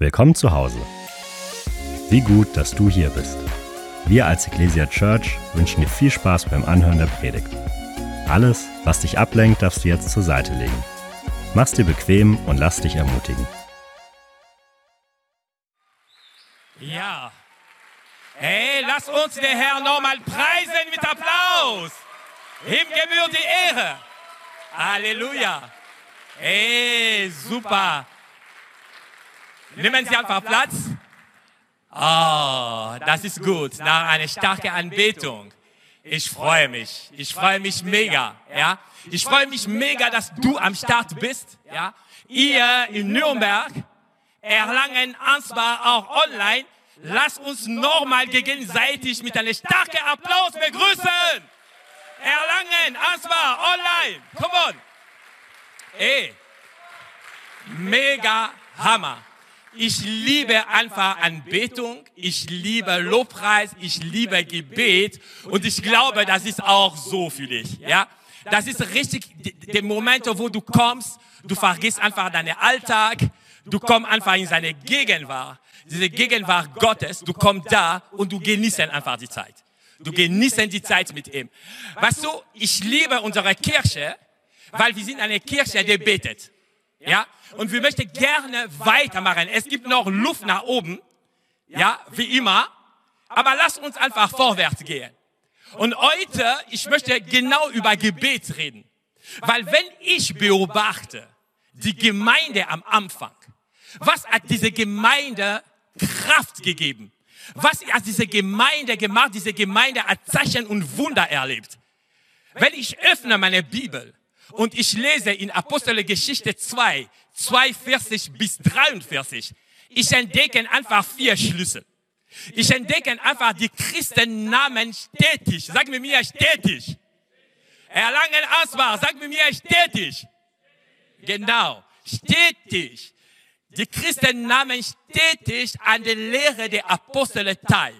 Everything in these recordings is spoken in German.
Willkommen zu Hause. Wie gut, dass du hier bist. Wir als Ecclesia Church wünschen dir viel Spaß beim Anhören der Predigt. Alles, was dich ablenkt, darfst du jetzt zur Seite legen. Mach's dir bequem und lass dich ermutigen. Ja. Hey, lass uns den Herrn nochmal preisen mit Applaus. Ihm gebührt die Ehre. Halleluja. Hey, super. Nehmen Sie einfach Platz. Oh, das ist gut. Nach einer starken Anbetung. Ich freue mich. Ich freue mich mega. Ja, ich freue mich mega, dass du am Start bist. Ja, ihr in Nürnberg, Erlangen, Ansbach, auch online. Lass uns nochmal gegenseitig mit einem starken Applaus begrüßen. Erlangen, Ansbach, online. Come on. Ey, mega Hammer. Ich liebe einfach Anbetung, ich liebe Lobpreis, ich liebe Gebet und ich glaube, das ist auch so für dich. Ja, das ist richtig der Moment, wo du kommst, du vergisst einfach deinen Alltag, du kommst einfach in seine Gegenwart, diese Gegenwart Gottes, du kommst da und du genießt einfach die Zeit. Du genießt die Zeit mit ihm. Weißt du, ich liebe unsere Kirche, weil wir sind eine Kirche, die betet. Ja? Und wir möchten gerne weitermachen. Es gibt noch Luft nach oben. Ja, wie immer. Aber lass uns einfach vorwärts gehen. Und heute, ich möchte genau über Gebet reden. Weil wenn ich beobachte, die Gemeinde am Anfang, was hat diese Gemeinde Kraft gegeben? Was hat diese Gemeinde gemacht? Diese Gemeinde hat Zeichen und Wunder erlebt. Wenn ich öffne meine Bibel und ich lese in Apostelgeschichte 2, 42 bis 43, ich entdecke einfach vier Schlüssel. Ich entdecke einfach die Christennamen stetig. Sag mir mir stetig. Erlangen Asbach, sag mir mir stetig. Genau, stetig. Die Christen nahmen stetig an der Lehre der Apostel teil.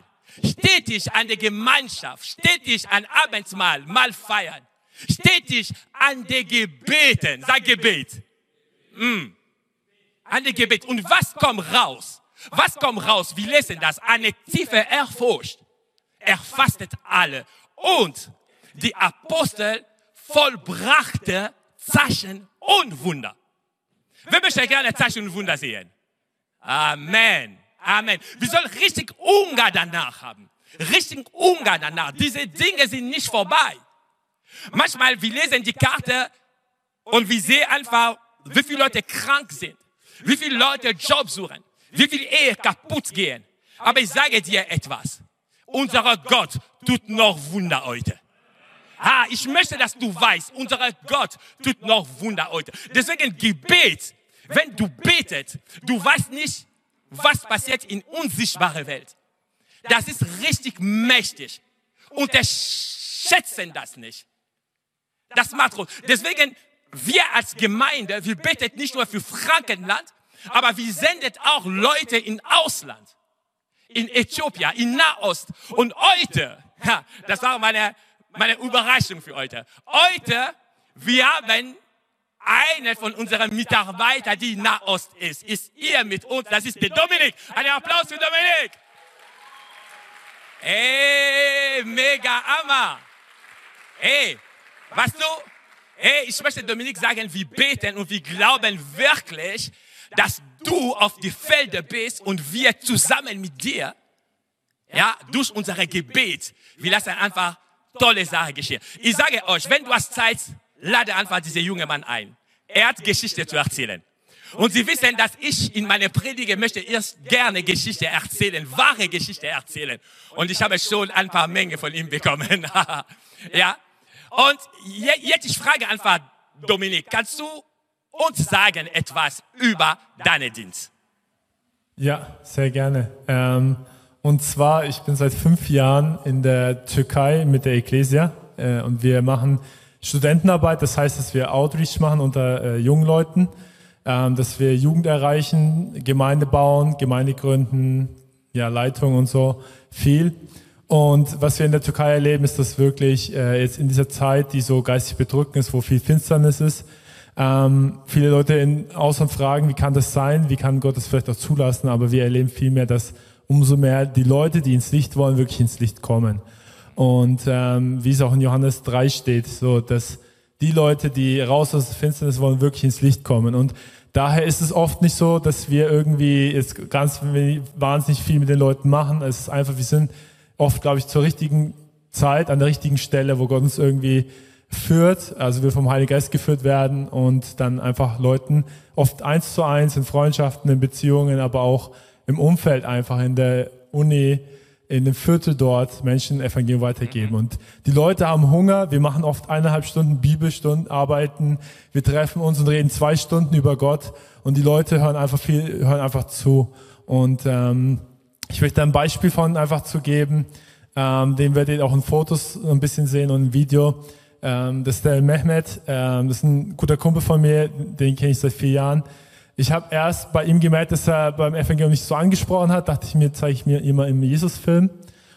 Stetig an der Gemeinschaft, stetig an Abendsmahl, mal feiern stetig an der Gebeten. Sag Gebet. Mm. An der Gebet. Und was kommt raus? Was kommt raus? Wir lesen das. Eine tiefe Erfurcht. Er fastet alle. Und die Apostel vollbrachte Zeichen und Wunder. Wer möchte gerne Zeichen und Wunder sehen? Amen. Amen. Wir sollen richtig Hunger danach haben. Richtig Hunger danach. Diese Dinge sind nicht vorbei. Manchmal, wir lesen die Karte und wir sehen einfach, wie viele Leute krank sind, wie viele Leute Job suchen, wie viele Ehe kaputt gehen. Aber ich sage dir etwas. Unser Gott tut noch Wunder heute. Ah, ich möchte, dass du weißt, unser Gott tut noch Wunder heute. Deswegen Gebet, wenn du betet, du weißt nicht, was passiert in unsichtbarer Welt. Das ist richtig mächtig. Unterschätzen das nicht. Das macht groß. Deswegen, wir als Gemeinde, wir beten nicht nur für Frankenland, aber wir sendet auch Leute in Ausland. In Äthiopien, in Nahost. Und heute, ja, das war meine, meine Überraschung für heute. Heute, wir haben eine von unseren Mitarbeitern, die in Nahost ist, ist hier mit uns. Das ist der Dominik. Einen Applaus für Dominik. Ey, mega Hammer. Ey, Weißt du, hey, ich möchte Dominik sagen, wir beten und wir glauben wirklich, dass du auf die Felder bist und wir zusammen mit dir, ja, durch unser Gebet, wir lassen einfach tolle Sachen geschehen. Ich sage euch, wenn du hast Zeit, lade einfach diesen jungen Mann ein. Er hat Geschichte zu erzählen. Und Sie wissen, dass ich in meiner Predige möchte erst gerne Geschichte erzählen, wahre Geschichte erzählen. Und ich habe schon ein paar Menge von ihm bekommen. ja, und jetzt ich frage einfach, Dominik, kannst du uns sagen etwas über deinen Dienst? Ja, sehr gerne. Ähm, und zwar, ich bin seit fünf Jahren in der Türkei mit der Ecclesia äh, und wir machen Studentenarbeit, das heißt, dass wir Outreach machen unter äh, jungen Leuten, ähm, dass wir Jugend erreichen, Gemeinde bauen, Gemeinde gründen, ja, Leitung und so, viel. Und was wir in der Türkei erleben, ist, dass wirklich äh, jetzt in dieser Zeit, die so geistig bedrückend ist, wo viel Finsternis ist, Ähm, viele Leute in Ausland fragen, wie kann das sein? Wie kann Gott das vielleicht auch zulassen? Aber wir erleben vielmehr, dass umso mehr die Leute, die ins Licht wollen, wirklich ins Licht kommen. Und ähm, wie es auch in Johannes 3 steht, so dass die Leute, die raus aus der Finsternis wollen, wirklich ins Licht kommen. Und daher ist es oft nicht so, dass wir irgendwie jetzt ganz wahnsinnig viel mit den Leuten machen. Es ist einfach, wir sind oft, glaube ich, zur richtigen Zeit, an der richtigen Stelle, wo Gott uns irgendwie führt, also wir vom Heiligen Geist geführt werden und dann einfach Leuten oft eins zu eins in Freundschaften, in Beziehungen, aber auch im Umfeld einfach in der Uni, in dem Viertel dort Menschen Evangelium weitergeben. Und die Leute haben Hunger. Wir machen oft eineinhalb Stunden Bibelstunden, arbeiten. Wir treffen uns und reden zwei Stunden über Gott. Und die Leute hören einfach viel, hören einfach zu. Und ähm, ich möchte ein Beispiel von einfach zu geben. Ähm, den werdet ihr auch in Fotos ein bisschen sehen und im Video. Ähm, das ist der Mehmet. Ähm, das ist ein guter Kumpel von mir. Den kenne ich seit vier Jahren. Ich habe erst bei ihm gemerkt, dass er beim Evangelium nicht so angesprochen hat. Dachte ich mir, zeige ich mir immer im Jesus-Film.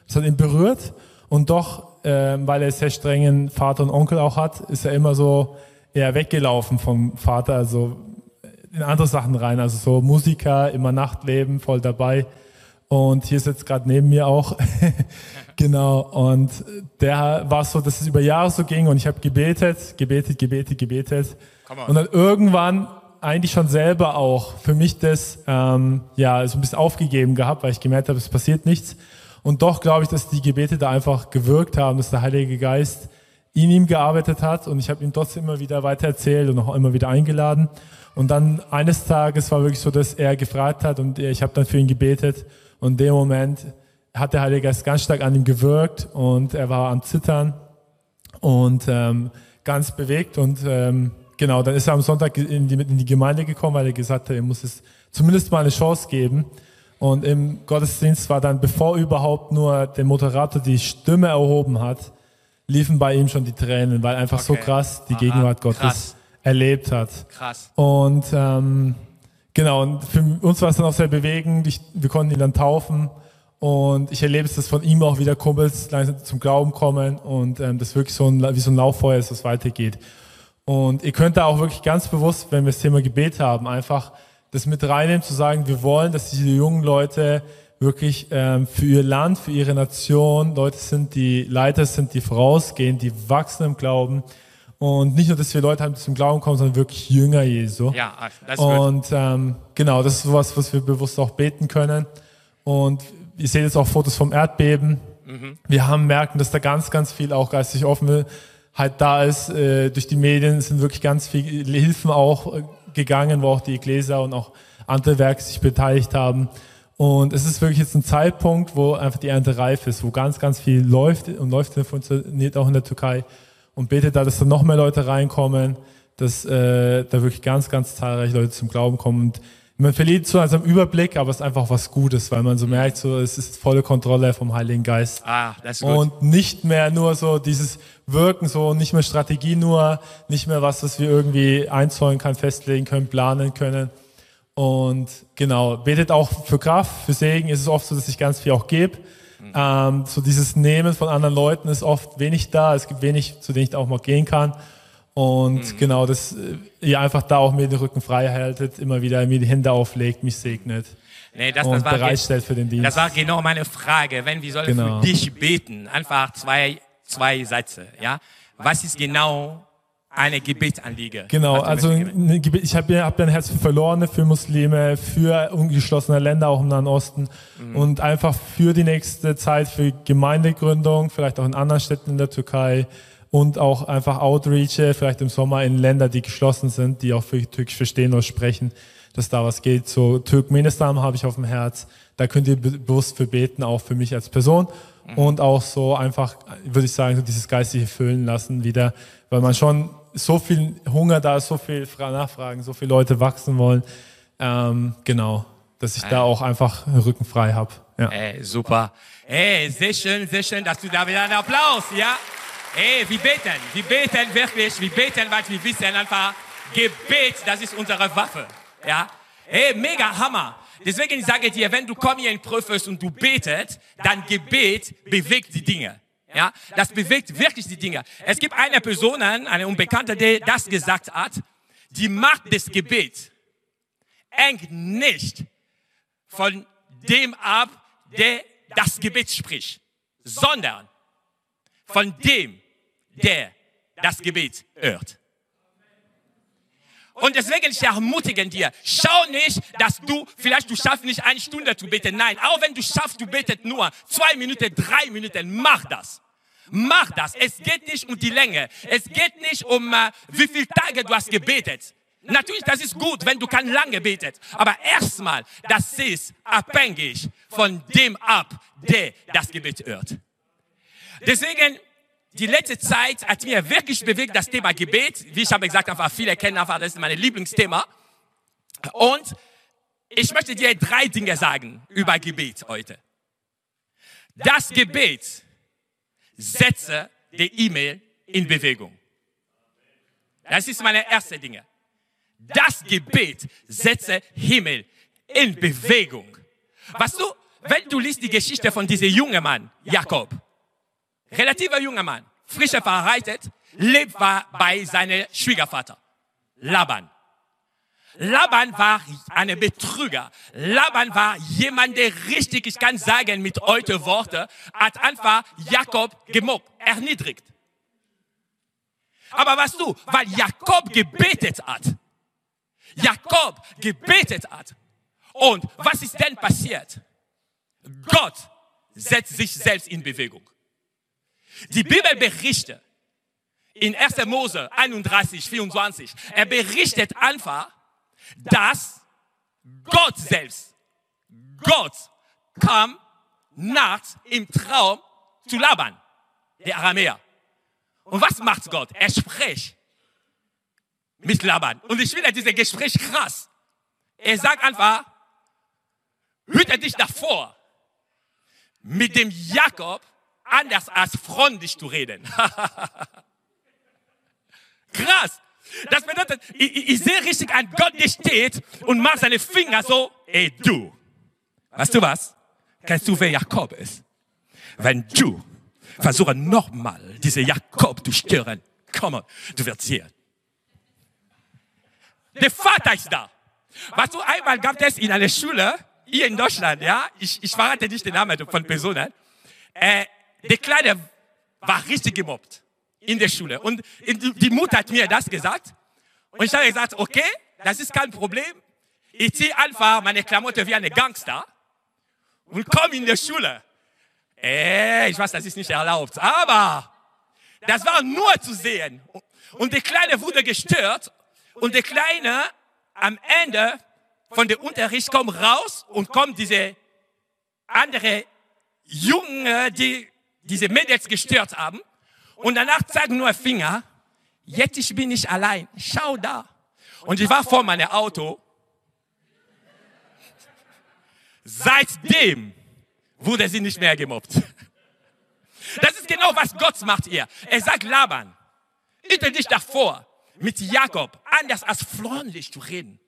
Das hat ihn berührt. Und doch, äh, weil er sehr strengen Vater und Onkel auch hat, ist er immer so eher weggelaufen vom Vater, also in andere Sachen rein. Also so Musiker, immer Nachtleben, voll dabei. Und hier sitzt gerade neben mir auch. genau. Und der war so, dass es über Jahre so ging und ich habe gebetet, gebetet, gebetet, gebetet. Und dann irgendwann eigentlich schon selber auch für mich das ähm, ja so ein bisschen aufgegeben gehabt, weil ich gemerkt habe, es passiert nichts. Und doch glaube ich, dass die Gebete da einfach gewirkt haben, dass der Heilige Geist in ihm gearbeitet hat und ich habe ihm trotzdem immer wieder weiter erzählt und auch immer wieder eingeladen. Und dann eines Tages war wirklich so, dass er gefragt hat und ich habe dann für ihn gebetet und in dem Moment hat der Heilige Geist ganz stark an ihm gewirkt und er war am Zittern und ähm, ganz bewegt und ähm, Genau, dann ist er am Sonntag in die, in die Gemeinde gekommen, weil er gesagt hat, er muss es zumindest mal eine Chance geben. Und im Gottesdienst war dann, bevor überhaupt nur der Moderator die Stimme erhoben hat, liefen bei ihm schon die Tränen, weil einfach okay. so krass die Aha, Gegenwart Gottes krass. erlebt hat. Krass. Und ähm, genau, und für uns war es dann auch sehr bewegend. Ich, wir konnten ihn dann taufen. Und ich erlebe es, dass von ihm auch wieder Kumpels langsam zum Glauben kommen und ähm, das wirklich so ein, wie so ein Lauffeuer ist, was weitergeht. Und ihr könnt da auch wirklich ganz bewusst, wenn wir das Thema Gebet haben, einfach das mit reinnehmen, zu sagen, wir wollen, dass diese jungen Leute wirklich ähm, für ihr Land, für ihre Nation Leute sind, die Leiter sind, die vorausgehen, die wachsen im Glauben. Und nicht nur, dass wir Leute haben, die zum Glauben kommen, sondern wirklich Jünger Jesu. Ja, das ist Und ähm, genau, das ist sowas, was wir bewusst auch beten können. Und ihr seht jetzt auch Fotos vom Erdbeben. Mhm. Wir haben merken, dass da ganz, ganz viel auch geistig offen will halt da ist. Äh, durch die Medien sind wirklich ganz viele Hilfen auch äh, gegangen, wo auch die Gläser und auch andere Werke sich beteiligt haben. Und es ist wirklich jetzt ein Zeitpunkt, wo einfach die Ernte reif ist, wo ganz, ganz viel läuft und läuft und funktioniert auch in der Türkei. Und betet da, dass da noch mehr Leute reinkommen, dass äh, da wirklich ganz, ganz zahlreiche Leute zum Glauben kommen. Und man verliert so einen Überblick, aber es ist einfach was Gutes, weil man so merkt, so es ist volle Kontrolle vom Heiligen Geist. Ah, das ist gut. Und nicht mehr nur so dieses Wirken, so nicht mehr Strategie nur, nicht mehr was, was wir irgendwie einzahlen können, festlegen können, planen können. Und genau, betet auch für Kraft, für Segen. Es ist oft so, dass ich ganz viel auch gebe. Mhm. Ähm, so dieses Nehmen von anderen Leuten ist oft wenig da. Es gibt wenig, zu denen ich auch mal gehen kann. Und mhm. genau, dass äh, ihr einfach da auch mir den Rücken frei haltet, immer wieder mir die Hände auflegt, mich segnet. Nee, das, und das war bereitstellt für den Dienst. Das war genau meine Frage. Wenn wir sollen genau. für dich beten, einfach zwei, zwei Sätze, ja? Was ist genau eine Gebetsanliege? Genau, also ich habe hab ein Herz für Verlorene, für Muslime, für ungeschlossene Länder auch im Nahen Osten mhm. und einfach für die nächste Zeit für Gemeindegründung, vielleicht auch in anderen Städten in der Türkei, und auch einfach Outreache, vielleicht im Sommer in Länder, die geschlossen sind, die auch für Türkisch verstehen oder sprechen, dass da was geht. So Turkmenistan habe ich auf dem Herz. Da könnt ihr bewusst für beten, auch für mich als Person. Mhm. Und auch so einfach, würde ich sagen, so dieses geistige Füllen lassen wieder, weil man schon so viel Hunger da ist, so viel Nachfragen, so viele Leute wachsen wollen. Ähm, genau, dass ich äh. da auch einfach Rücken frei habe. Ja. Ey, super. Ey, sehr schön, sehr schön, dass du da wieder einen Applaus, ja? Hey, wir beten, wir beten wirklich, wir beten, weil wir wissen einfach, Gebet, das ist unsere Waffe. Ja? Hey, mega Hammer. Deswegen ich sage dir, wenn du komm hier in Prüfers und du betet, dann Gebet bewegt die Dinge. Ja, das bewegt wirklich die Dinge. Es gibt eine Person, eine Unbekannte, die das gesagt hat. die Macht des Gebets hängt nicht von dem ab, der das Gebet spricht, sondern von dem, der das Gebet hört. Und deswegen ich ermutige dir, schau nicht, dass du, vielleicht du schaffst nicht eine Stunde zu beten. Nein, auch wenn du schaffst, du betet nur zwei Minuten, drei Minuten, mach das. Mach das. Es geht nicht um die Länge. Es geht nicht um, äh, wie viele Tage du hast gebetet. Natürlich, das ist gut, wenn du kann lange betet. Aber erstmal, das ist abhängig von dem ab, der das Gebet hört. Deswegen, die letzte Zeit hat mir wirklich bewegt das Thema Gebet. Wie ich habe gesagt, einfach viele kennen einfach, das ist mein Lieblingsthema. Und ich möchte dir drei Dinge sagen über Gebet heute. Das Gebet setze die E-Mail in Bewegung. Das ist meine erste Dinge. Das Gebet setze Himmel in Bewegung. Weißt du, wenn du liest die Geschichte von diesem jungen Mann, Jakob, relativer junger Mann, frisch verheiratet, lebt bei seinem Schwiegervater, Laban. Laban war ein Betrüger. Laban war jemand, der richtig, ich kann sagen mit heute Worte, hat einfach Jakob gemobbt, erniedrigt. Aber was du, weil Jakob gebetet hat, Jakob gebetet hat. Und was ist denn passiert? Gott setzt sich selbst in Bewegung. Die Bibel berichtet in 1. Mose 31, 24, er berichtet einfach, dass Gott selbst, Gott kam nachts im Traum zu Laban, der Aramäer. Und was macht Gott? Er spricht mit Laban. Und ich finde dieses Gespräch krass. Er sagt einfach, hüte dich davor, mit dem Jakob anders als freundlich zu reden. krass. Das bedeutet, ich, ich sehe richtig ein Gott, der steht und macht seine Finger so, ey du. Weißt du was? Kennst du, wer Jakob ist? Wenn du versuchst nochmal diese Jakob zu stören, komm, du wirst sehen. Der Vater ist da. Weißt du, einmal gab es in einer Schule, hier in Deutschland, ja, ich, ich verrate nicht den Namen von Personen, äh, der Kleine war richtig gemobbt in der Schule. Und die Mutter hat mir das gesagt. Und ich habe gesagt, okay, das ist kein Problem. Ich ziehe einfach meine Klamotte wie ein Gangster und komme in die Schule. Äh, ich weiß, das ist nicht erlaubt, aber das war nur zu sehen. Und der Kleine wurde gestört und der Kleine am Ende von der Unterricht kommt raus und kommt diese andere Jungen, die diese Mädels gestört haben. Und danach zeigen nur Finger. Jetzt bin ich allein. Schau da. Und ich war vor meinem Auto. Seitdem wurde sie nicht mehr gemobbt. Das ist genau, was Gott macht ihr. Er sagt Laban, hüte dich davor, mit Jakob anders als freundlich zu reden.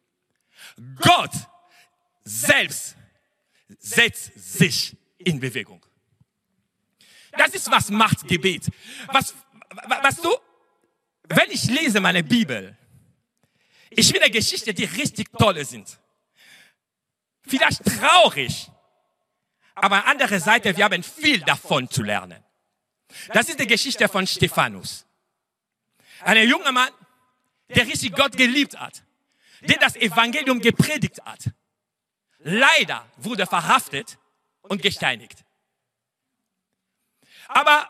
Gott selbst setzt sich in Bewegung. Das ist, was macht Gebet. Was, was du, wenn ich lese meine Bibel, ich finde Geschichten, die richtig tolle sind. Vielleicht traurig, aber an anderer Seite, wir haben viel davon zu lernen. Das ist die Geschichte von Stephanus. Ein junger Mann, der richtig Gott geliebt hat, der das Evangelium gepredigt hat. Leider wurde verhaftet und gesteinigt. Aber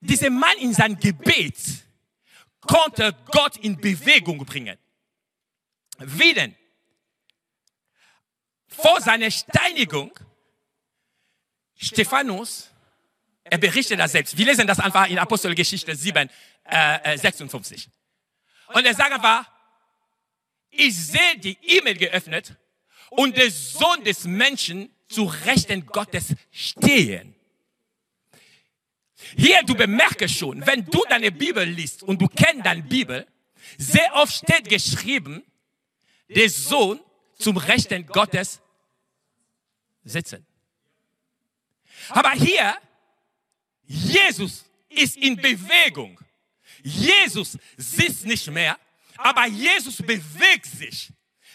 dieser Mann in sein Gebet konnte Gott in Bewegung bringen. Wie denn? Vor seiner Steinigung, Stephanus, er berichtet das selbst. Wir lesen das einfach in Apostelgeschichte 7, äh, 56. Äh, Und er sagt einfach, ich sehe die E-Mail geöffnet und der Sohn des Menschen zu Rechten Gottes stehen. Hier, du bemerkst schon, wenn du deine Bibel liest und du kennst deine Bibel, sehr oft steht geschrieben, der Sohn zum Rechten Gottes sitzen. Aber hier, Jesus ist in Bewegung. Jesus sitzt nicht mehr. aber Jesus bewegt sich.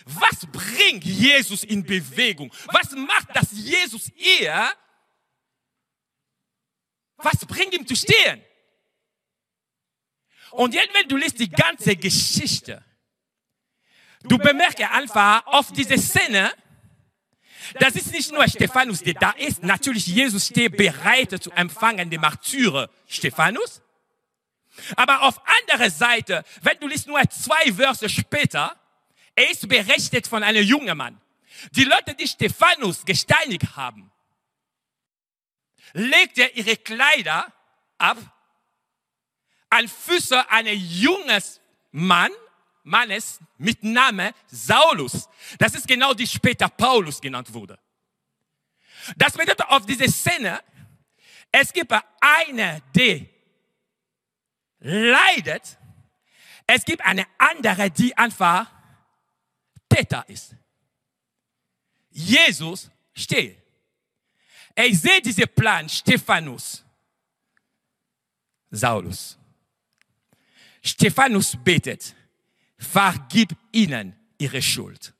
Was bringt Jesus in Bewegung? Was macht das Jesus eher? Was bringt ihm zu stehen? Und jetzt, wenn du liest die ganze Geschichte, du bemerkst einfach auf diese Szene, das ist nicht nur Stephanus, der da ist. Natürlich, Jesus steht bereit zu empfangen, den Martyrer Stephanus. Aber auf anderer Seite, wenn du liest nur zwei Verse später, er ist berichtet von einem jungen Mann. Die Leute, die Stephanus gesteinigt haben, legte ihre Kleider ab an Füße eines jungen Mann, Mannes mit Name Saulus. Das ist genau die später Paulus genannt wurde. Das bedeutet auf diese Szene, es gibt eine, die leidet. Es gibt eine andere, die einfach Täter ist. Jesus steht. Ich sehe diesen Plan, Stephanus, Saulus. Stephanus betet, vergib ihnen ihre Schuld.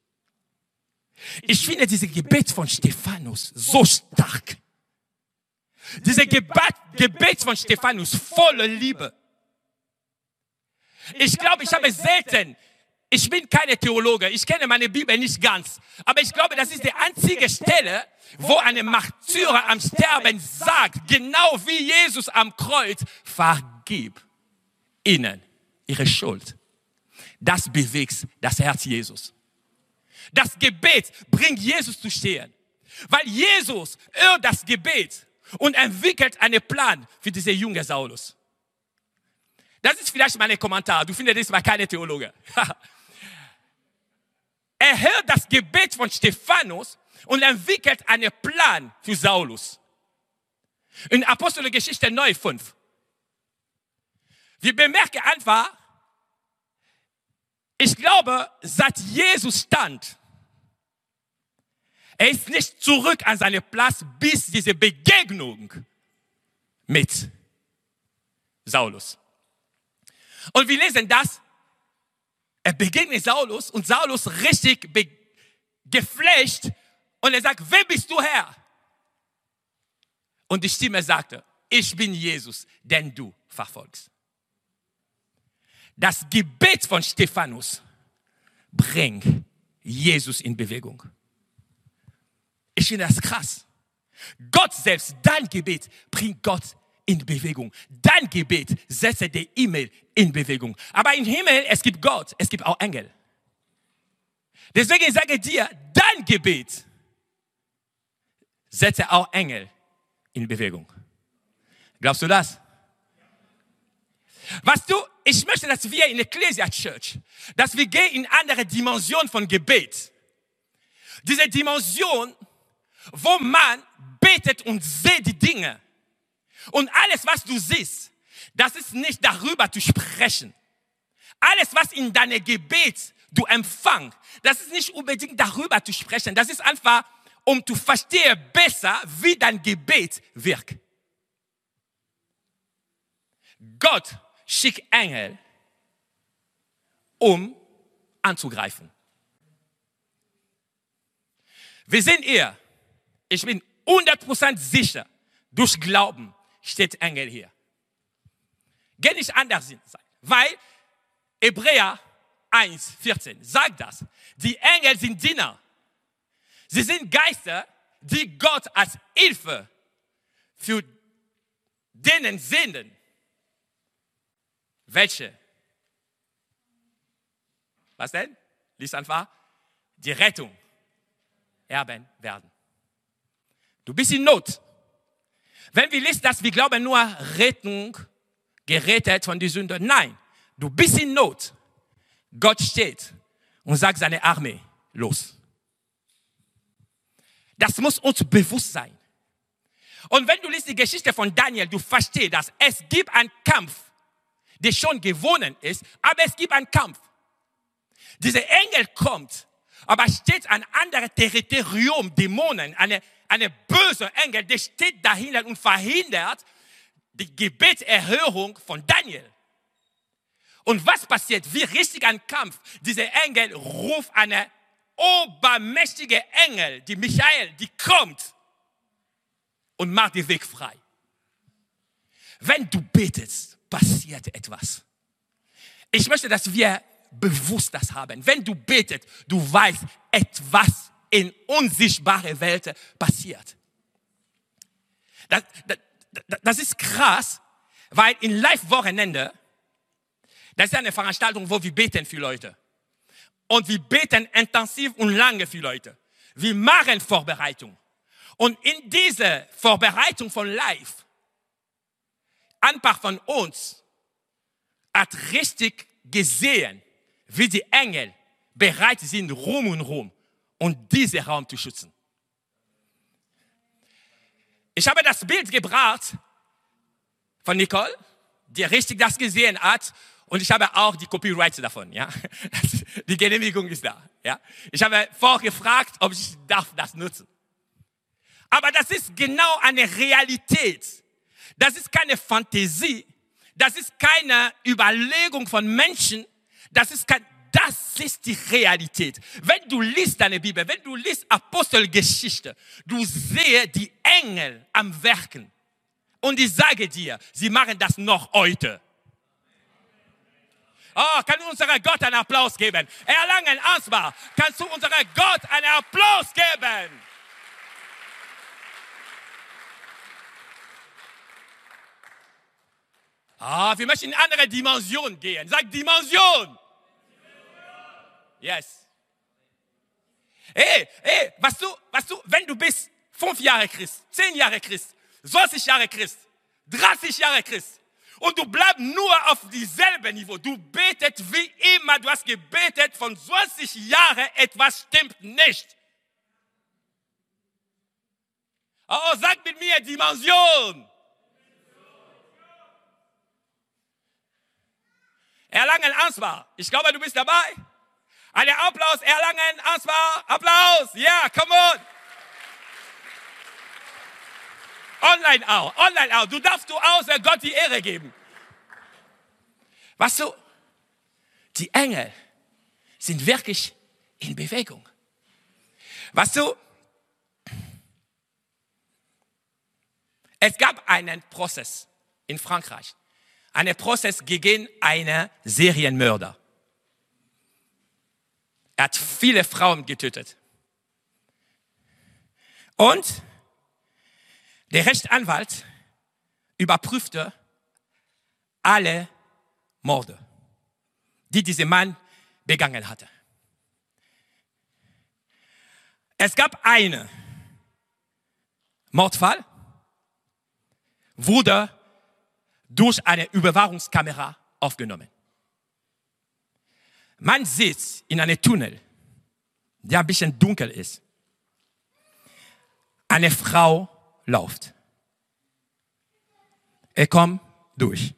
Ich finde dieses Gebet von Stephanus so stark. Dieses Gebet, Gebet von Stephanus voller Liebe. Ich glaube, ich habe selten, ich bin keine Theologe, ich kenne meine Bibel nicht ganz, aber ich glaube, das ist die einzige Stelle, wo eine Martyrer am Sterben sagt, genau wie Jesus am Kreuz, vergib ihnen ihre Schuld. Das bewegt das Herz Jesus. Das Gebet bringt Jesus zu stehen, weil Jesus hört das Gebet und entwickelt einen Plan für diese junge Saulus. Das ist vielleicht mein Kommentar. Du findest bei keine Theologe. er hört das Gebet von Stephanus und entwickelt einen Plan für Saulus. In Apostelgeschichte 9, 5. Wir bemerken einfach, ich glaube, seit Jesus stand, er ist nicht zurück an seinen Platz bis diese Begegnung mit Saulus. Und wir lesen das. Er begegnet Saulus und Saulus richtig geflecht und er sagt, wer bist du Herr? Und die Stimme sagte, ich bin Jesus, den du verfolgst. Das Gebet von Stephanus bringt Jesus in Bewegung. Ich finde das krass. Gott selbst, dein Gebet bringt Gott in Bewegung. Dein Gebet setzt die E-Mail in Bewegung. Aber im Himmel, es gibt Gott, es gibt auch Engel. Deswegen sage ich dir, dein Gebet setze auch Engel in Bewegung. Glaubst du das? Was du, ich möchte, dass wir in Ecclesia Church, dass wir gehen in andere Dimension von Gebet. Diese Dimension, wo man betet und sieht die Dinge und alles, was du siehst, das ist nicht darüber zu sprechen. Alles, was in deinem Gebet du empfangst, das ist nicht unbedingt darüber zu sprechen. Das ist einfach, um zu verstehen besser, wie dein Gebet wirkt. Gott schickt Engel, um anzugreifen. Wir sind hier. Ich bin 100% sicher, durch Glauben, steht Engel hier. Geht nicht anders sein. Weil Hebräer 1, 14 sagt das. Die Engel sind Diener. Sie sind Geister, die Gott als Hilfe für denen senden. Welche? Was denn? Lies einfach. Die Rettung erben werden. Du bist in Not. Wenn wir lesen das, wir glauben nur Rettung, gerettet von der Sünde. Nein, du bist in Not. Gott steht und sagt seine Armee, los. Das muss uns bewusst sein. Und wenn du liest die Geschichte von Daniel, du verstehst, dass es gibt einen Kampf, der schon gewonnen ist, aber es gibt einen Kampf. Dieser Engel kommt, aber steht ein anderes Territorium, Dämonen, eine eine böse Engel, der steht dahinter und verhindert die Gebetserhörung von Daniel. Und was passiert? Wie richtig ein Kampf. Dieser Engel ruft eine obermächtige Engel, die Michael, die kommt und macht den Weg frei. Wenn du betest, passiert etwas. Ich möchte, dass wir bewusst das haben. Wenn du betest, du weißt, etwas in unsichtbare Welt passiert. Das, das, das ist krass, weil in Live-Wochenende, das ist eine Veranstaltung, wo wir beten für Leute. Und wir beten intensiv und lange für Leute. Wir machen Vorbereitung. Und in dieser Vorbereitung von Live, ein paar von uns hat richtig gesehen, wie die Engel bereit sind, rum und rum, und diesen Raum zu schützen. Ich habe das Bild gebracht von Nicole, die richtig das gesehen hat. Und ich habe auch die Copyrights davon, ja. Die Genehmigung ist da, ja. Ich habe vorgefragt, ob ich darf das nutzen. Aber das ist genau eine Realität. Das ist keine Fantasie. Das ist keine Überlegung von Menschen. Das ist kein, das ist die Realität. Wenn du liest deine Bibel, wenn du liest Apostelgeschichte, du siehst die Engel am Werken. Und ich sage dir, sie machen das noch heute. Oh, kann unser Gott einen Applaus geben? Erlangen Ansbach, kannst du unserem Gott einen Applaus geben? Ah, wir möchten in eine andere Dimension gehen. Sag Dimension. Yes. Hey, hey, was du, was du, wenn du bist fünf Jahre Christ, zehn Jahre Christ, 20 Jahre Christ, 30 Jahre Christ und du bleibst nur auf dieselbe Niveau, du betet wie immer, du hast gebetet von 20 Jahren, etwas stimmt nicht. Oh, sag mit mir Dimension. Erlangen Ansbach. Ich glaube, du bist dabei. Einen Applaus, Erlangen, Ansbach, Applaus. Ja, yeah, come on. Online auch, online auch. Du darfst du außer Gott die Ehre geben. Was du? Die Engel sind wirklich in Bewegung. Was du? Es gab einen Prozess in Frankreich. Einen Prozess gegen einen Serienmörder. Er hat viele Frauen getötet. Und der Rechtsanwalt überprüfte alle Morde, die dieser Mann begangen hatte. Es gab einen Mordfall, wurde durch eine Überwachungskamera aufgenommen. Man sieht in einem Tunnel, der ein bisschen dunkel ist, eine Frau läuft. Er kommt durch.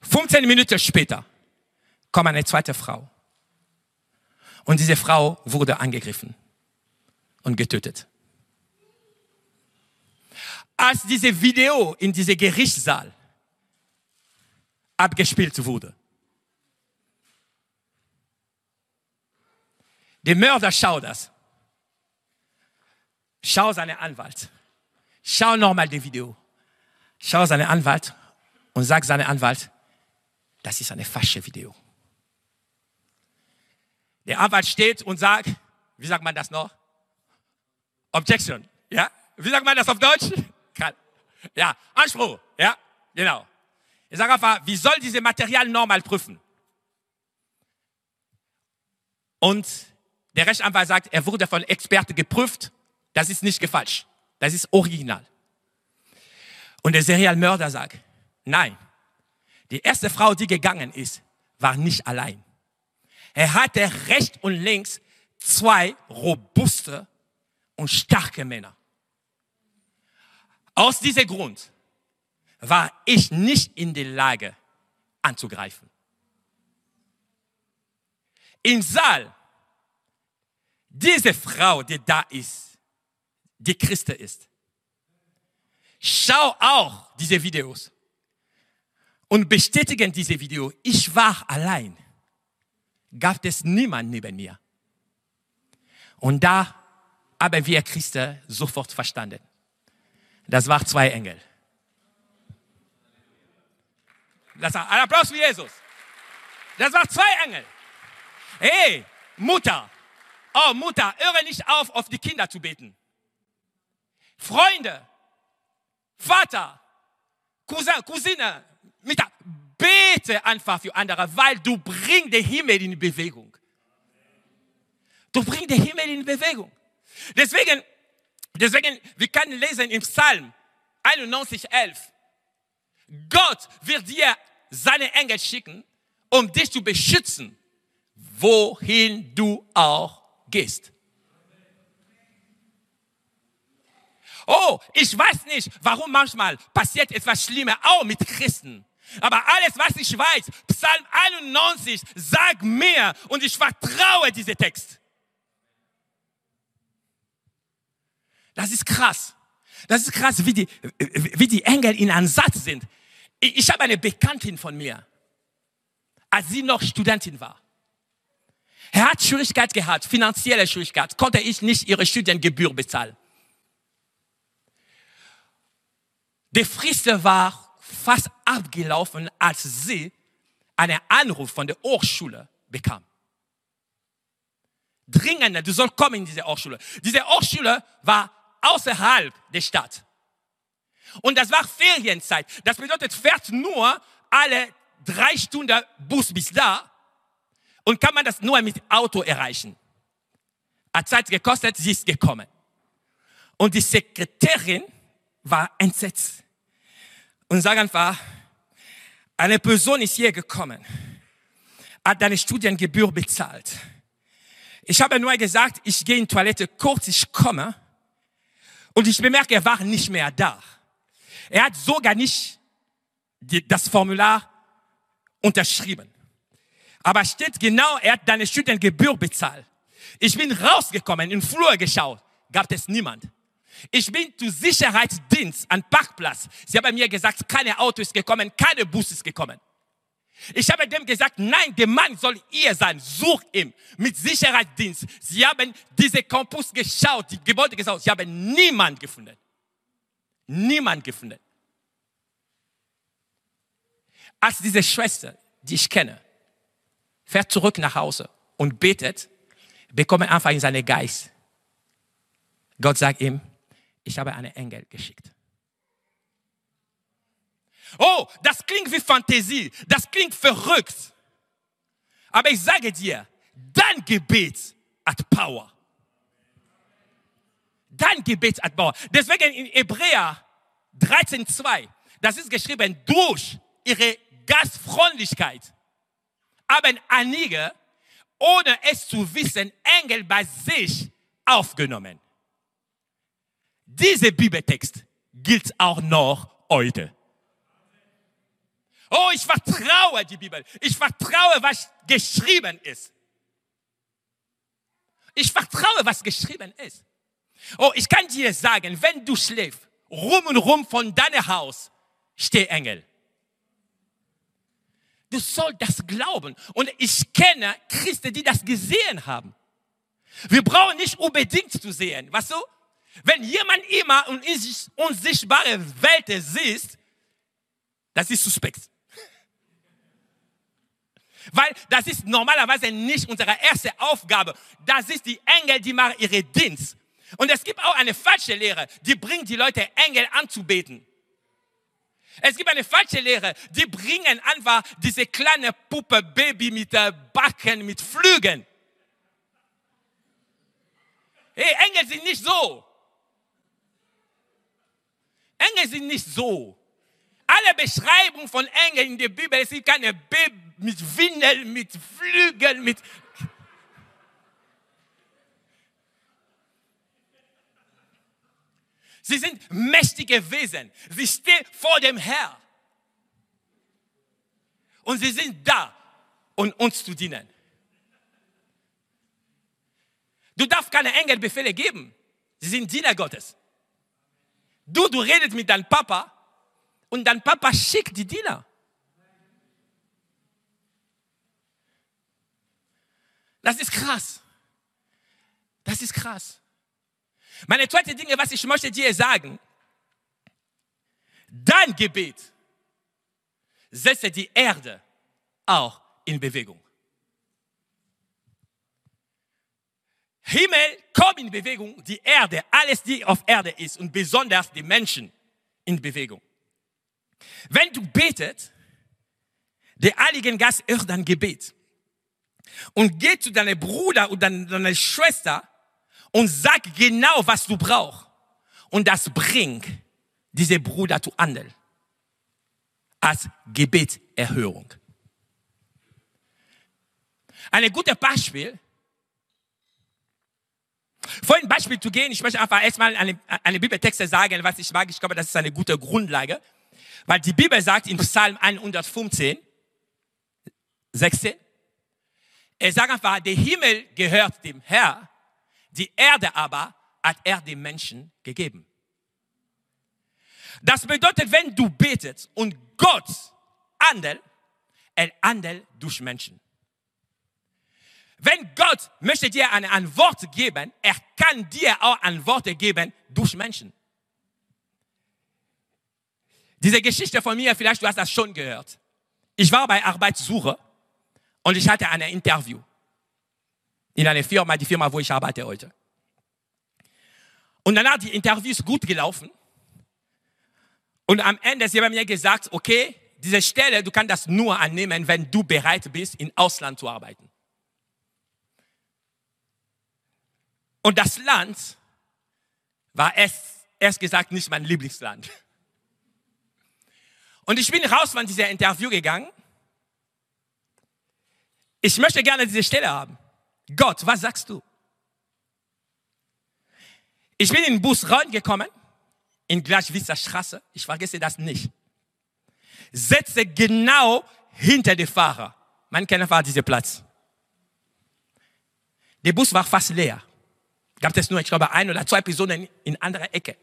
15 Minuten später kommt eine zweite Frau. Und diese Frau wurde angegriffen und getötet. Als dieses Video in diesem Gerichtssaal abgespielt wurde, Der Mörder schaut das. Schau seinen Anwalt. Schau nochmal das Video. Schau seinen Anwalt und sag seinem Anwalt, das ist eine falsche Video. Der Anwalt steht und sagt, wie sagt man das noch? Objection. Ja? Wie sagt man das auf Deutsch? Ja, Anspruch. Ja, genau. Ich sage einfach, wie soll dieses Material normal prüfen? Und der Rechtsanwalt sagt, er wurde von Experten geprüft. Das ist nicht falsch. Das ist original. Und der Serialmörder sagt, nein, die erste Frau, die gegangen ist, war nicht allein. Er hatte rechts und links zwei robuste und starke Männer. Aus diesem Grund war ich nicht in der Lage anzugreifen. Im Saal diese Frau, die da ist, die Christe ist, schau auch diese Videos und bestätigen diese Video. Ich war allein. Gab es niemand neben mir. Und da haben wir Christen sofort verstanden. Das waren zwei Engel. Das war ein Applaus für Jesus. Das waren zwei Engel. Hey, Mutter. Oh, Mutter, höre nicht auf, auf die Kinder zu beten. Freunde, Vater, Cousin, Cousine, Mutter, bete einfach für andere, weil du bringst den Himmel in Bewegung. Du bringst den Himmel in Bewegung. Deswegen, deswegen, wir können lesen im Psalm 91, 11. Gott wird dir seine Engel schicken, um dich zu beschützen, wohin du auch gehst. Oh, ich weiß nicht, warum manchmal passiert etwas Schlimmes auch mit Christen. Aber alles, was ich weiß, Psalm 91 sagt mir und ich vertraue diesem Text. Das ist krass. Das ist krass, wie die, wie die Engel in Ansatz sind. Ich, ich habe eine Bekanntin von mir, als sie noch Studentin war. Er hat Schwierigkeit gehabt, finanzielle Schwierigkeit, konnte ich nicht ihre Studiengebühr bezahlen. Die Frist war fast abgelaufen, als sie einen Anruf von der Hochschule bekam. Dringend, du sollst kommen in diese Hochschule. Diese Hochschule war außerhalb der Stadt. Und das war Ferienzeit. Das bedeutet, fährt nur alle drei Stunden Bus bis da und kann man das nur mit Auto erreichen. Hat Zeit gekostet, sie ist gekommen. Und die Sekretärin war entsetzt und sagt einfach, eine Person ist hier gekommen, hat deine Studiengebühr bezahlt. Ich habe nur gesagt, ich gehe in die Toilette kurz, ich komme. Und ich bemerke, er war nicht mehr da. Er hat sogar nicht das Formular unterschrieben. Aber steht genau, er hat deine Studiengebühr bezahlt. Ich bin rausgekommen, in den Flur geschaut, gab es niemand. Ich bin zu Sicherheitsdienst an Parkplatz. Sie haben mir gesagt, keine Auto ist gekommen, keine Bus ist gekommen. Ich habe dem gesagt, nein, der Mann soll ihr sein, such ihn mit Sicherheitsdienst. Sie haben diese Campus geschaut, die Gebäude geschaut, sie haben niemand gefunden. Niemand gefunden. Als diese Schwester, die ich kenne, fährt zurück nach Hause und betet, bekomme einfach in seinen Geist. Gott sagt ihm, ich habe einen Engel geschickt. Oh, das klingt wie Fantasie, das klingt verrückt. Aber ich sage dir, dein Gebet hat Power. Dein Gebet hat Power. Deswegen in Hebräer 13,2, das ist geschrieben, durch ihre Gastfreundlichkeit haben einige, ohne es zu wissen, Engel bei sich aufgenommen. Dieser Bibeltext gilt auch noch heute. Oh, ich vertraue die Bibel. Ich vertraue, was geschrieben ist. Ich vertraue, was geschrieben ist. Oh, ich kann dir sagen, wenn du schläfst, rum und rum von deinem Haus steht Engel. Du sollst das glauben. Und ich kenne Christen, die das gesehen haben. Wir brauchen nicht unbedingt zu sehen. Weißt du? Wenn jemand immer in unsichtbare Welt sieht, das ist suspekt. Weil das ist normalerweise nicht unsere erste Aufgabe. Das ist die Engel, die machen ihre Dienst. Und es gibt auch eine falsche Lehre, die bringt die Leute Engel anzubeten. Es gibt eine falsche Lehre, die bringen einfach diese kleine Puppe Baby mit Backen, mit Flügen. Hey, Engel sind nicht so. Engel sind nicht so. Alle Beschreibungen von Engeln in der Bibel, gibt keine Baby mit Windeln, mit Flügeln, mit... Sie sind mächtige Wesen. Sie stehen vor dem Herrn. Und sie sind da, um uns zu dienen. Du darfst keine Engelbefehle geben. Sie sind Diener Gottes. Du, du redest mit deinem Papa und dein Papa schickt die Diener. Das ist krass. Das ist krass. Meine zweite Dinge, was ich möchte dir sagen, dein Gebet setze die Erde auch in Bewegung. Himmel kommt in Bewegung, die Erde, alles, die auf Erde ist und besonders die Menschen in Bewegung. Wenn du betet, der Heilige Geist hört dein Gebet und geht zu deinem Bruder oder deiner Schwester und sag genau, was du brauchst. Und das bringt diese Bruder zu handeln. Als Gebetserhörung. Ein gutes Beispiel. Vor ein Beispiel zu gehen, ich möchte einfach erstmal eine, eine Bibeltexte sagen, was ich mag. Ich glaube, das ist eine gute Grundlage. Weil die Bibel sagt in Psalm 115, 16, er sagt einfach, der Himmel gehört dem Herr, die Erde aber hat er dem Menschen gegeben. Das bedeutet, wenn du betest und Gott handelt, er handelt durch Menschen. Wenn Gott möchte dir eine Antwort geben, er kann dir auch Antworten geben durch Menschen. Diese Geschichte von mir, vielleicht du hast das schon gehört. Ich war bei Arbeitssuche und ich hatte ein Interview in einer Firma, die Firma, wo ich arbeite heute. Und danach die Interviews gut gelaufen. Und am Ende sie haben mir gesagt, okay, diese Stelle, du kannst das nur annehmen, wenn du bereit bist, im Ausland zu arbeiten. Und das Land war erst, erst gesagt nicht mein Lieblingsland. Und ich bin raus von dieser Interview gegangen. Ich möchte gerne diese Stelle haben. Gott, was sagst du? Ich bin in den Bus reingekommen, in Gleichwisser Straße, ich vergesse das nicht. Setze genau hinter dem Fahrer. Man kennt einfach diesen Platz. Der Bus war fast leer. Gab es nur, ich glaube, ein oder zwei Personen in anderer Ecke.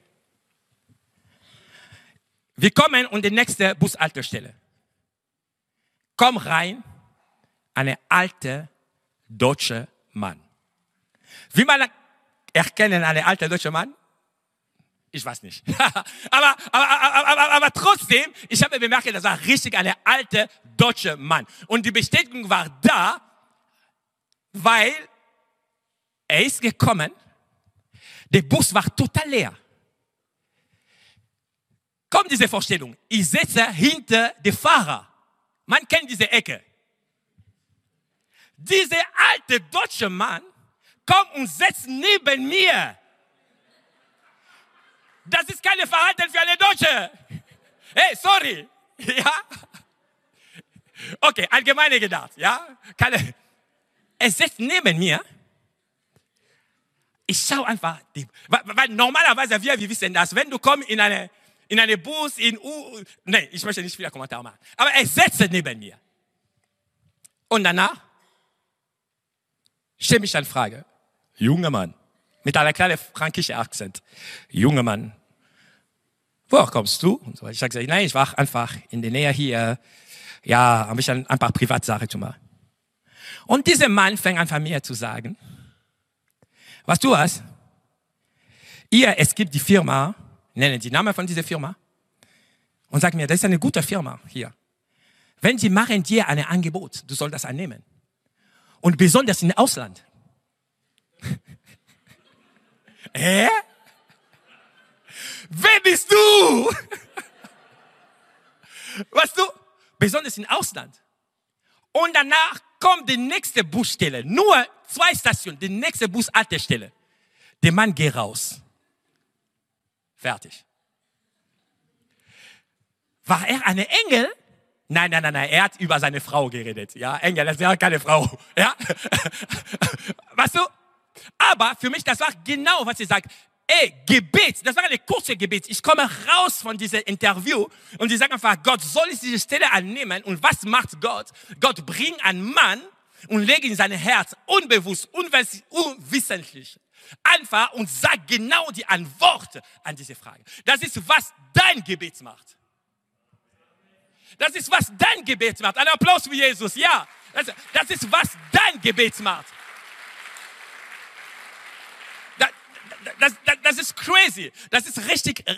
Wir kommen und die nächste Bushaltestelle. Komm rein, eine alte deutsche Mann. Wie man erkennen, eine alte deutsche Mann? Ich weiß nicht. aber, aber, aber, aber, aber trotzdem, ich habe bemerkt, das war richtig eine alte deutsche Mann. Und die Bestätigung war da, weil er ist gekommen, der Bus war total leer. Kommt diese Vorstellung. Ich sitze hinter dem Fahrer. Man kennt diese Ecke. Dieser alte deutsche Mann kommt und setzt neben mir. Das ist keine Verhalten für eine Deutsche. Hey, sorry. Ja. Okay, allgemeine gedacht, ja. Keine. Er sitzt neben mir. Ich schaue einfach, die, weil normalerweise wir, wir wissen das, wenn du kommst in eine, in eine Bus, in U, nee, ich möchte nicht viele Kommentare machen, aber er sitzt neben mir. Und danach stelle mich dann Frage, junger Mann, mit einer kleinen fränkischen Akzent, junger Mann, woher kommst du? Und so. Ich sage, nein, ich war einfach in der Nähe hier, ja, habe ich ein, paar Privatsachen zu machen. Und dieser Mann fängt an, mir zu sagen, was du hast, ihr, es gibt die Firma, nennen die Namen von dieser Firma, und sag mir, das ist eine gute Firma hier. Wenn sie machen dir ein Angebot, du sollst das annehmen. Und besonders im Ausland. Hä? Wer bist du? weißt du, besonders im Ausland. Und danach kommt die nächste Busstelle. Nur zwei Stationen, die nächste Bushaltestelle. Der Mann geht raus. Fertig. War er eine Engel? Nein, nein, nein, nein, er hat über seine Frau geredet. Ja, Engel, das wäre keine Frau. Ja, weißt du? Aber für mich, das war genau, was sie sagt. Ey, Gebet, das war eine kurze Gebet. Ich komme raus von diesem Interview und sie sagen einfach, Gott soll ich diese Stelle annehmen. Und was macht Gott? Gott bringt einen Mann und legt in sein Herz, unbewusst, unwissentlich, einfach und sagt genau die Antwort an diese Frage. Das ist, was dein Gebet macht. Das ist, was dein Gebet macht. Ein Applaus für Jesus, ja. Das, das ist, was dein Gebet macht. Das, das, das, ist crazy. Das ist richtig, äh,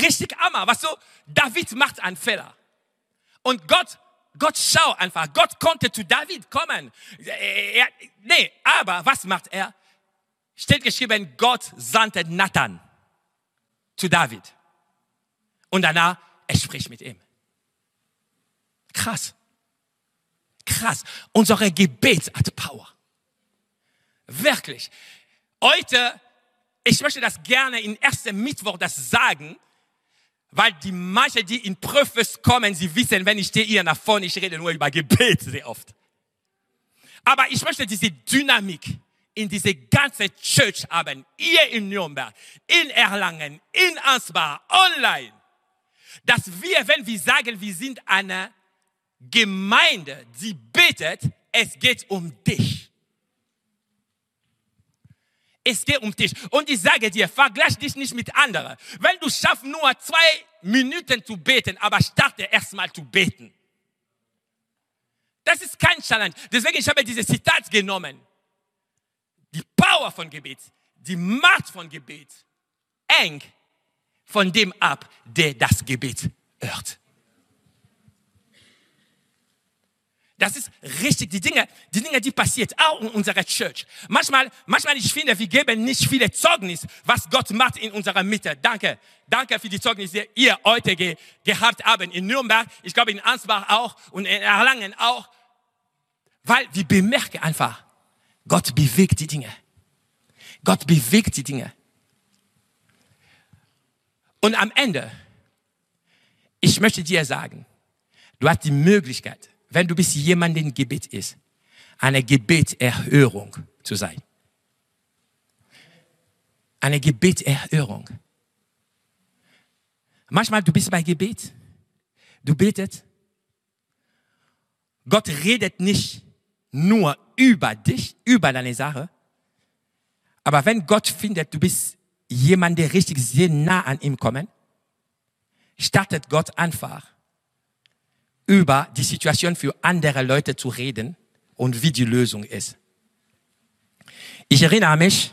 richtig Hammer. Was so, David macht einen Fehler. Und Gott, Gott schau einfach. Gott konnte zu David kommen. Er, nee, aber was macht er? Steht geschrieben, Gott sandte Nathan zu David. Und danach, er spricht mit ihm. Krass. Krass. Unsere Gebet hat Power. Wirklich. Heute, ich möchte das gerne in ersten Mittwoch das sagen, weil die manche, die in Prüfes kommen, sie wissen, wenn ich stehe hier nach vorne, ich rede nur über Gebet sehr oft. Aber ich möchte diese Dynamik in diese ganze Church haben, hier in Nürnberg, in Erlangen, in Ansbach, online, dass wir, wenn wir sagen, wir sind eine Gemeinde, die betet, es geht um dich. Es geht um dich. Und ich sage dir, vergleich dich nicht mit anderen. Wenn du schaffst, nur zwei Minuten zu beten, aber starte erstmal zu beten. Das ist kein Challenge. Deswegen ich habe dieses Zitat genommen. Die Power von Gebet, die Macht von Gebet, eng von dem ab, der das Gebet hört. Das ist richtig, die Dinge, die Dinge, die passiert auch in unserer Church. Manchmal, manchmal, ich finde, wir geben nicht viele Zeugnis, was Gott macht in unserer Mitte. Danke, danke für die Zeugnisse, die ihr heute ge, gehabt habt in Nürnberg, ich glaube in Ansbach auch und in Erlangen auch. Weil wir bemerken einfach, Gott bewegt die Dinge. Gott bewegt die Dinge. Und am Ende, ich möchte dir sagen, du hast die Möglichkeit, wenn du bist jemand, der Gebet ist, eine Gebetserhörung zu sein. Eine Gebetserhörung. Manchmal du bist bei Gebet, du betet. Gott redet nicht nur über dich, über deine Sache. Aber wenn Gott findet, du bist jemand, der richtig sehr nah an ihm kommt, startet Gott einfach über die Situation für andere Leute zu reden und wie die Lösung ist. Ich erinnere mich,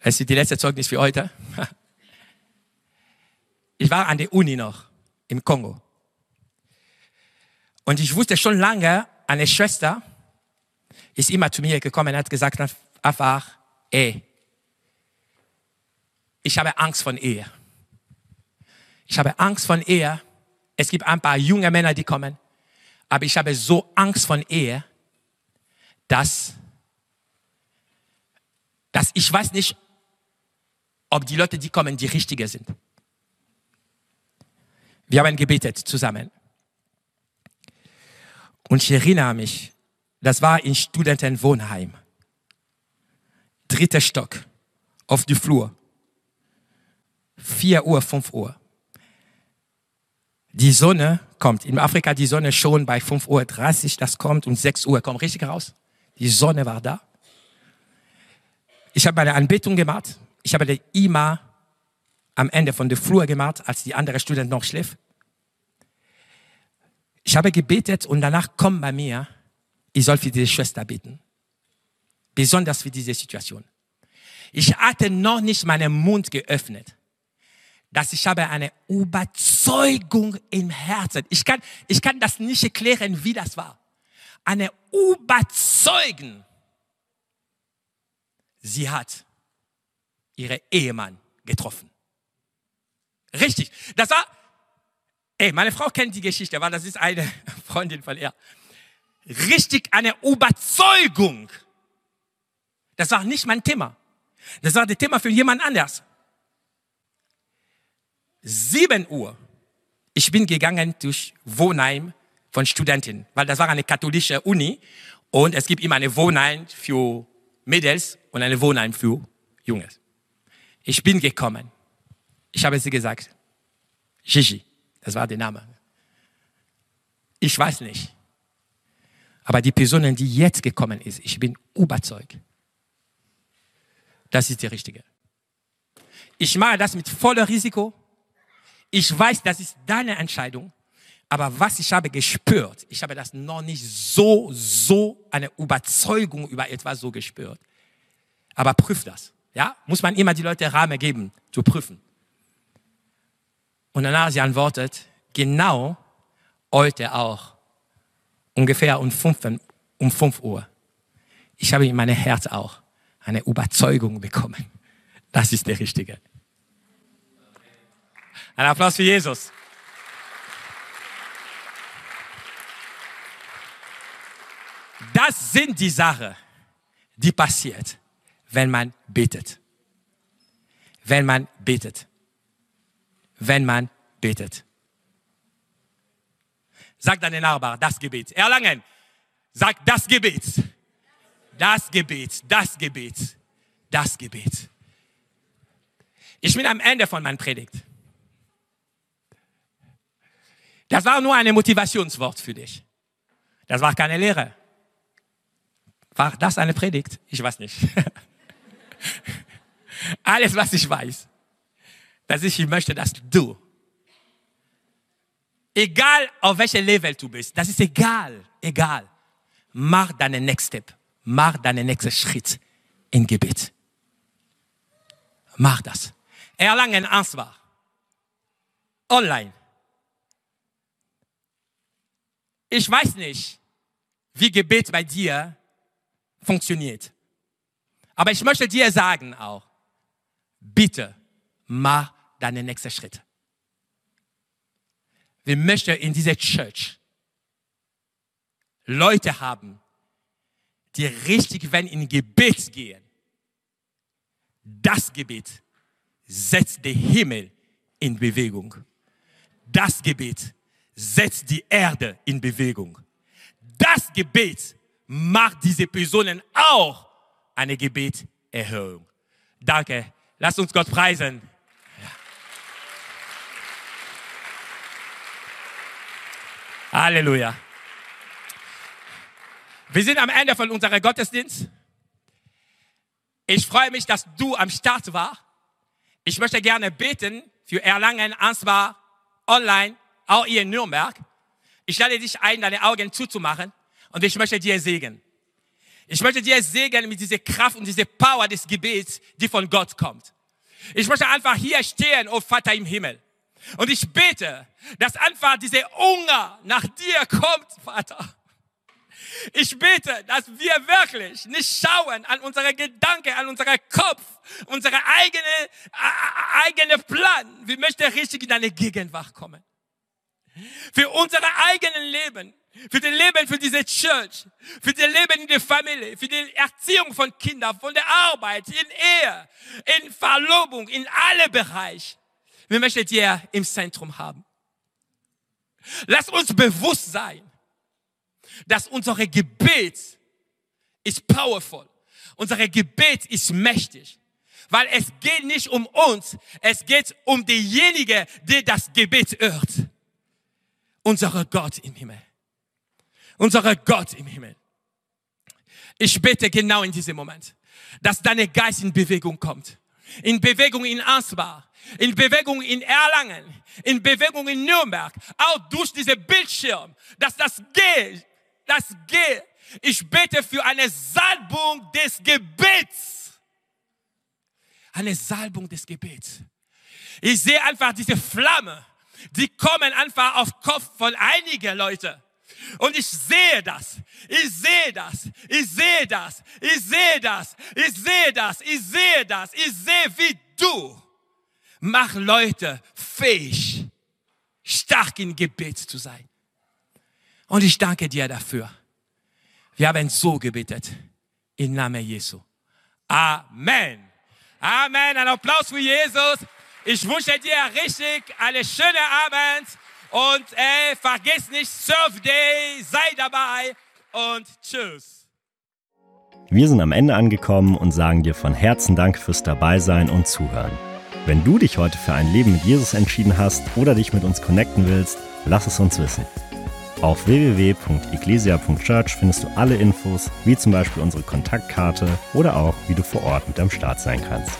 es ist die letzte Zeugnis für heute. Ich war an der Uni noch im Kongo. Und ich wusste schon lange, eine Schwester ist immer zu mir gekommen und hat gesagt einfach, ey, ich habe Angst von Ehe. Ich habe Angst von Ehe, es gibt ein paar junge Männer, die kommen. Aber ich habe so Angst von Ehe, dass, dass ich weiß nicht, ob die Leute, die kommen, die richtige sind. Wir haben gebetet zusammen. Und ich erinnere mich, das war in Studentenwohnheim. Dritter Stock, auf die Flur. Vier Uhr, fünf Uhr. Die Sonne kommt. In Afrika die Sonne schon bei 5.30 Uhr, das kommt und 6 Uhr kommt richtig raus. Die Sonne war da. Ich habe meine Anbetung gemacht. Ich habe die Ima am Ende von der Flur gemacht, als die andere Student noch schlief. Ich habe gebetet und danach kommt bei mir, ich soll für diese Schwester beten. Besonders für diese Situation. Ich hatte noch nicht meinen Mund geöffnet dass ich habe eine Überzeugung im Herzen. Ich kann, ich kann das nicht erklären, wie das war. Eine Überzeugung. Sie hat ihre Ehemann getroffen. Richtig. Das war, ey, meine Frau kennt die Geschichte, weil das ist eine Freundin von ihr. Richtig eine Überzeugung. Das war nicht mein Thema. Das war das Thema für jemand anders. 7 Uhr, ich bin gegangen durch Wohnheim von Studenten, weil das war eine katholische Uni und es gibt immer eine Wohnheim für Mädels und eine Wohnheim für Jungs. Ich bin gekommen. Ich habe sie gesagt, Gigi, das war der Name. Ich weiß nicht. Aber die Person, die jetzt gekommen ist, ich bin überzeugt, das ist die richtige. Ich mache das mit voller Risiko, ich weiß, das ist deine Entscheidung. Aber was ich habe gespürt, ich habe das noch nicht so, so eine Überzeugung über etwas so gespürt. Aber prüf das. Ja, muss man immer die Leute Rahmen geben, zu prüfen. Und danach sie antwortet, genau heute auch, ungefähr um fünf, um fünf Uhr. Ich habe in meinem Herz auch eine Überzeugung bekommen. Das ist der Richtige. Ein Applaus für Jesus. Das sind die Sachen, die passiert, wenn man betet. Wenn man betet. Wenn man betet. Sag deinen Nachbar, das Gebet. Erlangen, sag das Gebet. Das Gebet, das Gebet, das Gebet. Ich bin am Ende von meiner Predigt. Das war nur ein Motivationswort für dich. Das war keine Lehre. War das eine Predigt? Ich weiß nicht. Alles, was ich weiß, dass ich möchte, dass du, egal auf welchem Level du bist, das ist egal, egal, mach deinen Next Step, mach deinen nächsten Schritt in Gebet. Mach das. Erlangen Ansvar. Online. Ich weiß nicht, wie Gebet bei dir funktioniert. Aber ich möchte dir sagen auch, bitte mach deinen nächsten Schritt. Wir möchten in dieser Church Leute haben, die richtig, wenn in Gebet gehen, das Gebet setzt den Himmel in Bewegung. Das Gebet setzt die Erde in Bewegung. Das Gebet macht diese Personen auch eine Gebeterhöhung. Danke. Lasst uns Gott preisen. Halleluja. Wir sind am Ende von unserem Gottesdienst. Ich freue mich, dass du am Start warst. Ich möchte gerne beten für Erlangen, Ansbach, online, auch hier in Nürnberg. Ich lade dich ein, deine Augen zuzumachen und ich möchte dir segnen. Ich möchte dir segnen mit dieser Kraft und dieser Power des Gebets, die von Gott kommt. Ich möchte einfach hier stehen, oh Vater im Himmel. Und ich bete, dass einfach dieser Hunger nach dir kommt, Vater. Ich bete, dass wir wirklich nicht schauen an unsere Gedanken, an unseren Kopf, unsere eigene, eigene Plan. Wir möchten richtig in deine Gegenwart kommen. Für unser eigenes Leben, für das Leben für diese Church, für das Leben in der Familie, für die Erziehung von Kindern, von der Arbeit, in Ehe, in Verlobung, in alle Bereiche. Wir möchten dir im Zentrum haben. Lass uns bewusst sein, dass unser Gebet ist powerful. Unser Gebet ist mächtig. Weil es geht nicht um uns, es geht um denjenigen, der das Gebet hört. Unser Gott im Himmel. Unser Gott im Himmel. Ich bete genau in diesem Moment, dass deine Geist in Bewegung kommt. In Bewegung in Ansbach, in Bewegung in Erlangen, in Bewegung in Nürnberg, auch durch diese Bildschirm, dass das geht, das geht. Ich bete für eine Salbung des Gebets. Eine Salbung des Gebets. Ich sehe einfach diese Flamme, die kommen einfach auf Kopf von einigen Leuten. Und ich sehe das. Ich sehe das. Ich sehe das. Ich sehe das. Ich sehe das. Ich sehe das. Ich sehe, wie du mach Leute fähig, stark im Gebet zu sein. Und ich danke dir dafür. Wir haben so gebetet. Im Namen Jesu. Amen. Amen. Ein Applaus für Jesus. Ich wünsche dir richtig eine schöne Abend. Und ey, vergiss nicht, Surf Day, sei dabei und tschüss. Wir sind am Ende angekommen und sagen dir von Herzen Dank fürs Dabeisein und Zuhören. Wenn du dich heute für ein Leben mit Jesus entschieden hast oder dich mit uns connecten willst, lass es uns wissen. Auf www.ecclesia.church findest du alle Infos, wie zum Beispiel unsere Kontaktkarte oder auch, wie du vor Ort mit am Start sein kannst.